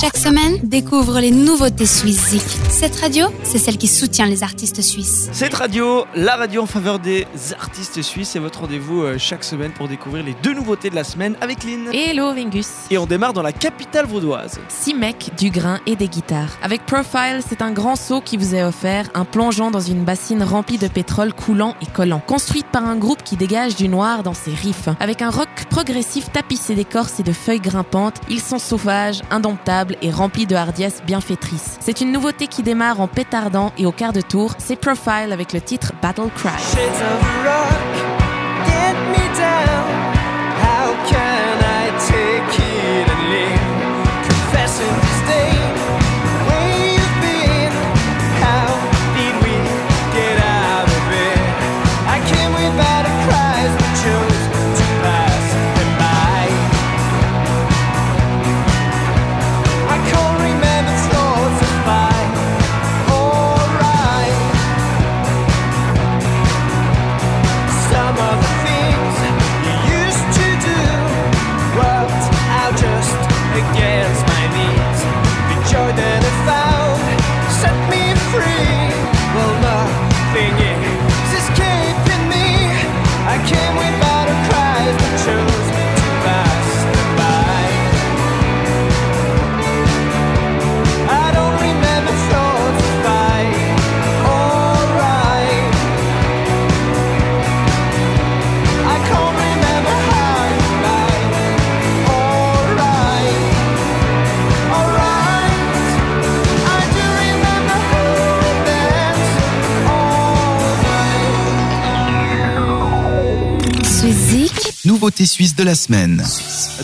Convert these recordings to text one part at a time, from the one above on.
Chaque semaine, découvre les nouveautés suisses Cette radio, c'est celle qui soutient les artistes suisses. Cette radio, la radio en faveur des artistes suisses, c'est votre rendez-vous euh, chaque semaine pour découvrir les deux nouveautés de la semaine avec Lynn. Hello Vingus. Et on démarre dans la capitale vaudoise. Six mecs, du grain et des guitares. Avec Profile, c'est un grand saut qui vous est offert, un plongeon dans une bassine remplie de pétrole coulant et collant. Construite par un groupe qui dégage du noir dans ses riffs. Avec un rock progressif tapissé d'écorce et de feuilles grimpantes, ils sont sauvages, indomptables et rempli de hardiesse bienfaitrice. C'est une nouveauté qui démarre en pétardant et au quart de tour, c'est Profile avec le titre Battle Cry. Nouveauté suisse de la semaine.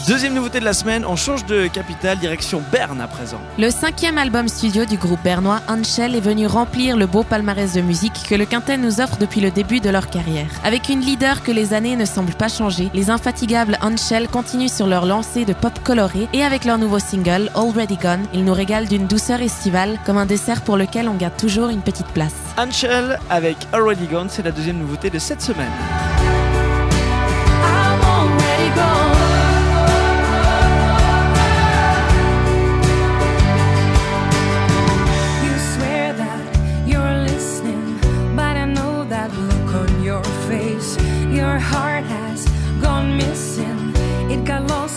Deuxième nouveauté de la semaine, on change de capitale, direction Berne à présent. Le cinquième album studio du groupe bernois Anshel est venu remplir le beau palmarès de musique que le Quintet nous offre depuis le début de leur carrière. Avec une leader que les années ne semblent pas changer, les infatigables Anshel continuent sur leur lancée de pop coloré et avec leur nouveau single Already Gone, ils nous régalent d'une douceur estivale comme un dessert pour lequel on garde toujours une petite place. Anshel avec Already Gone, c'est la deuxième nouveauté de cette semaine. your heart has gone missing. It got lost.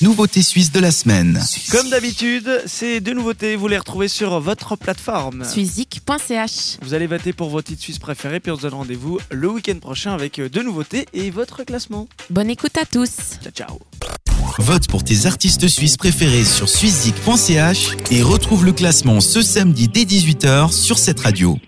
Nouveauté suisse de la semaine. Comme d'habitude, ces deux nouveautés, vous les retrouvez sur votre plateforme. Suizik.ch. Vous allez voter pour vos titres suisses préférés, puis on se donne rendez-vous le week-end prochain avec deux nouveautés et votre classement. Bonne écoute à tous. Ciao, ciao. Vote pour tes artistes suisses préférés sur suizik.ch et retrouve le classement ce samedi dès 18h sur cette radio.